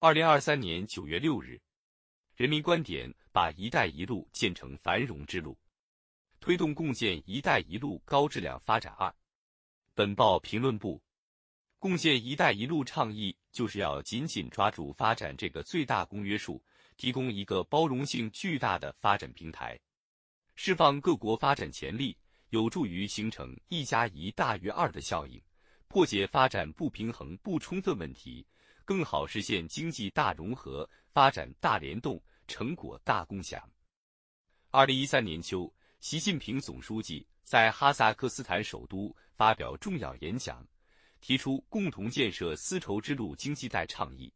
二零二三年九月六日，人民观点把“一带一路”建成繁荣之路，推动共建“一带一路”高质量发展。二，本报评论部，共建“一带一路”倡议就是要紧紧抓住发展这个最大公约数，提供一个包容性巨大的发展平台，释放各国发展潜力，有助于形成“一加一大于二”的效应，破解发展不平衡不充分问题。更好实现经济大融合、发展大联动、成果大共享。二零一三年秋，习近平总书记在哈萨克斯坦首都发表重要演讲，提出共同建设丝绸之路经济带倡议。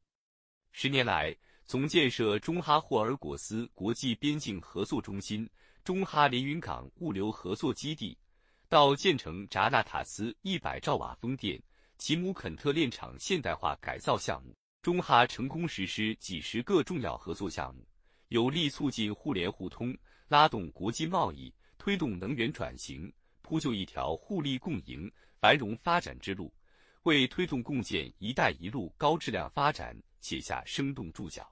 十年来，从建设中哈霍尔果斯国际边境合作中心、中哈连云港物流合作基地，到建成扎纳塔斯一百兆瓦风电。吉姆肯特炼厂现代化改造项目，中哈成功实施几十个重要合作项目，有力促进互联互通，拉动国际贸易，推动能源转型，铺就一条互利共赢、繁荣发展之路，为推动共建“一带一路”高质量发展写下生动注脚。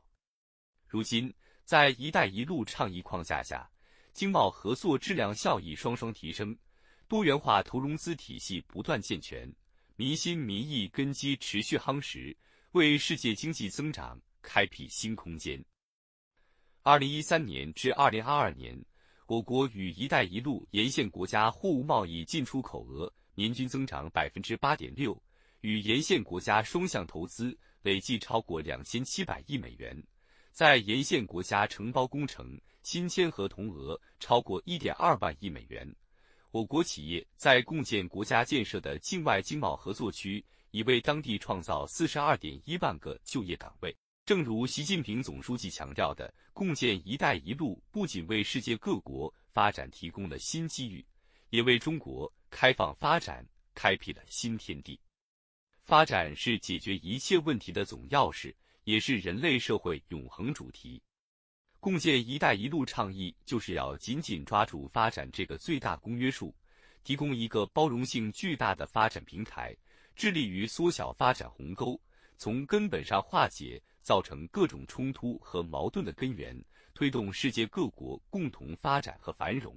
如今，在“一带一路”倡议框架下，经贸合作质量效益双双提升，多元化投融资体系不断健全。民心民意根基持续夯实，为世界经济增长开辟新空间。二零一三年至二零二二年，我国与“一带一路”沿线国家货物贸易进出口额年均增长百分之八点六，与沿线国家双向投资累计超过两千七百亿美元，在沿线国家承包工程新签合同额超过一点二万亿美元。我国企业在共建国家建设的境外经贸合作区，已为当地创造四十二点一万个就业岗位。正如习近平总书记强调的，共建“一带一路”不仅为世界各国发展提供了新机遇，也为中国开放发展开辟了新天地。发展是解决一切问题的总钥匙，也是人类社会永恒主题。共建“一带一路”倡议就是要紧紧抓住发展这个最大公约数，提供一个包容性巨大的发展平台，致力于缩小发展鸿沟，从根本上化解造成各种冲突和矛盾的根源，推动世界各国共同发展和繁荣。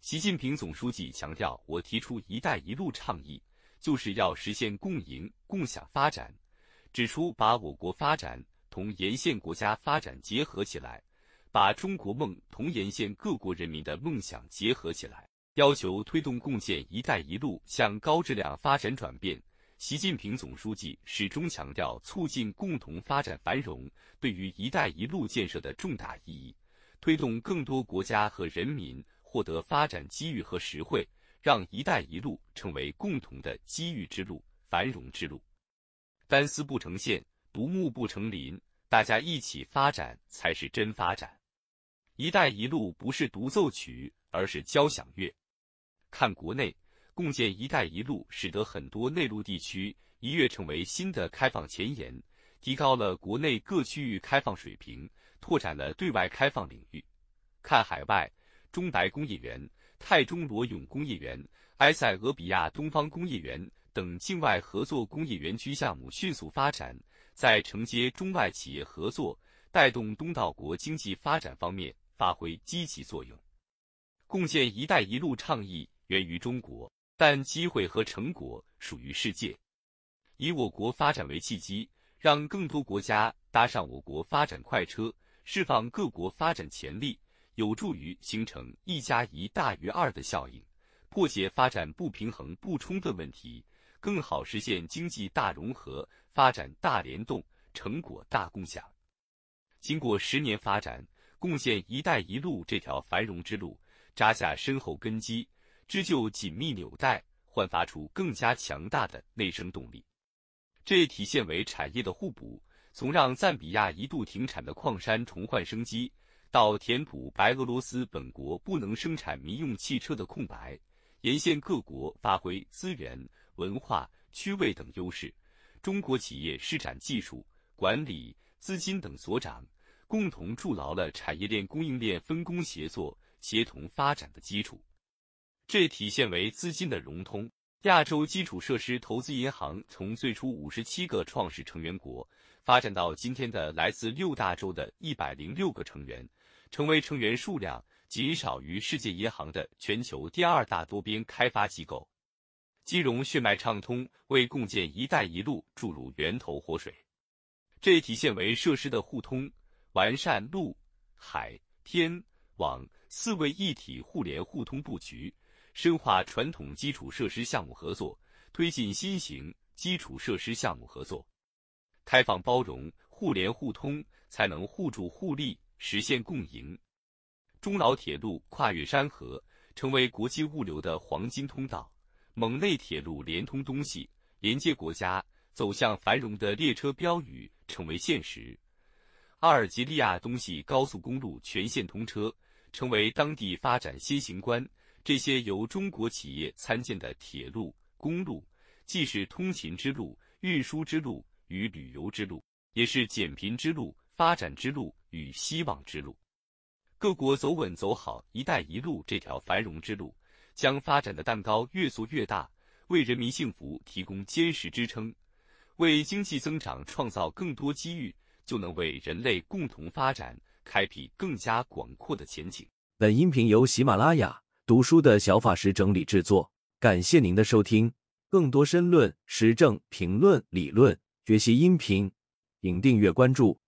习近平总书记强调，我提出“一带一路”倡议，就是要实现共赢共享发展，指出把我国发展。同沿线国家发展结合起来，把中国梦同沿线各国人民的梦想结合起来，要求推动共建“一带一路”向高质量发展转变。习近平总书记始终强调促进共同发展繁荣对于“一带一路”建设的重大意义，推动更多国家和人民获得发展机遇和实惠，让“一带一路”成为共同的机遇之路、繁荣之路。单丝不成线。独木不成林，大家一起发展才是真发展。“一带一路”不是独奏曲，而是交响乐。看国内，共建“一带一路”使得很多内陆地区一跃成为新的开放前沿，提高了国内各区域开放水平，拓展了对外开放领域。看海外，中白工业园、泰中罗永工业园、埃塞俄比亚东方工业园等境外合作工业园区项目迅速发展。在承接中外企业合作、带动东道国经济发展方面发挥积极作用。共建“一带一路”倡议源于中国，但机会和成果属于世界。以我国发展为契机，让更多国家搭上我国发展快车，释放各国发展潜力，有助于形成“一加一大于二”的效应，破解发展不平衡不充分问题。更好实现经济大融合、发展大联动、成果大共享。经过十年发展，共建“一带一路”这条繁荣之路扎下深厚根基，织就紧密纽带，焕发出更加强大的内生动力。这也体现为产业的互补，从让赞比亚一度停产的矿山重焕生机，到填补白俄罗斯本国不能生产民用汽车的空白，沿线各国发挥资源。文化、区位等优势，中国企业施展技术、管理、资金等所长，共同筑牢了产业链供应链分工协作、协同发展的基础。这体现为资金的融通、亚洲基础设施投资银行从最初五十七个创始成员国，发展到今天的来自六大洲的一百零六个成员，成为成员数量仅少于世界银行的全球第二大多边开发机构，金融血脉畅通，为共建“一带一路”注入源头活水。这体现为设施的互通，完善陆、海、天、网四位一体互联互通布局。深化传统基础设施项目合作，推进新型基础设施项目合作，开放包容、互联互通，才能互助互利，实现共赢。中老铁路跨越山河，成为国际物流的黄金通道；蒙内铁路连通东西，连接国家，走向繁荣的列车标语成为现实；阿尔及利亚东西高速公路全线通车，成为当地发展先行官。这些由中国企业参建的铁路、公路，既是通勤之路、运输之路与旅游之路，也是减贫之路、发展之路与希望之路。各国走稳走好“一带一路”这条繁荣之路，将发展的蛋糕越做越大，为人民幸福提供坚实支撑，为经济增长创造更多机遇，就能为人类共同发展开辟更加广阔的前景。本音频由喜马拉雅。读书的小法师整理制作，感谢您的收听。更多深论、时政评论、理论学习音频，请订阅关注。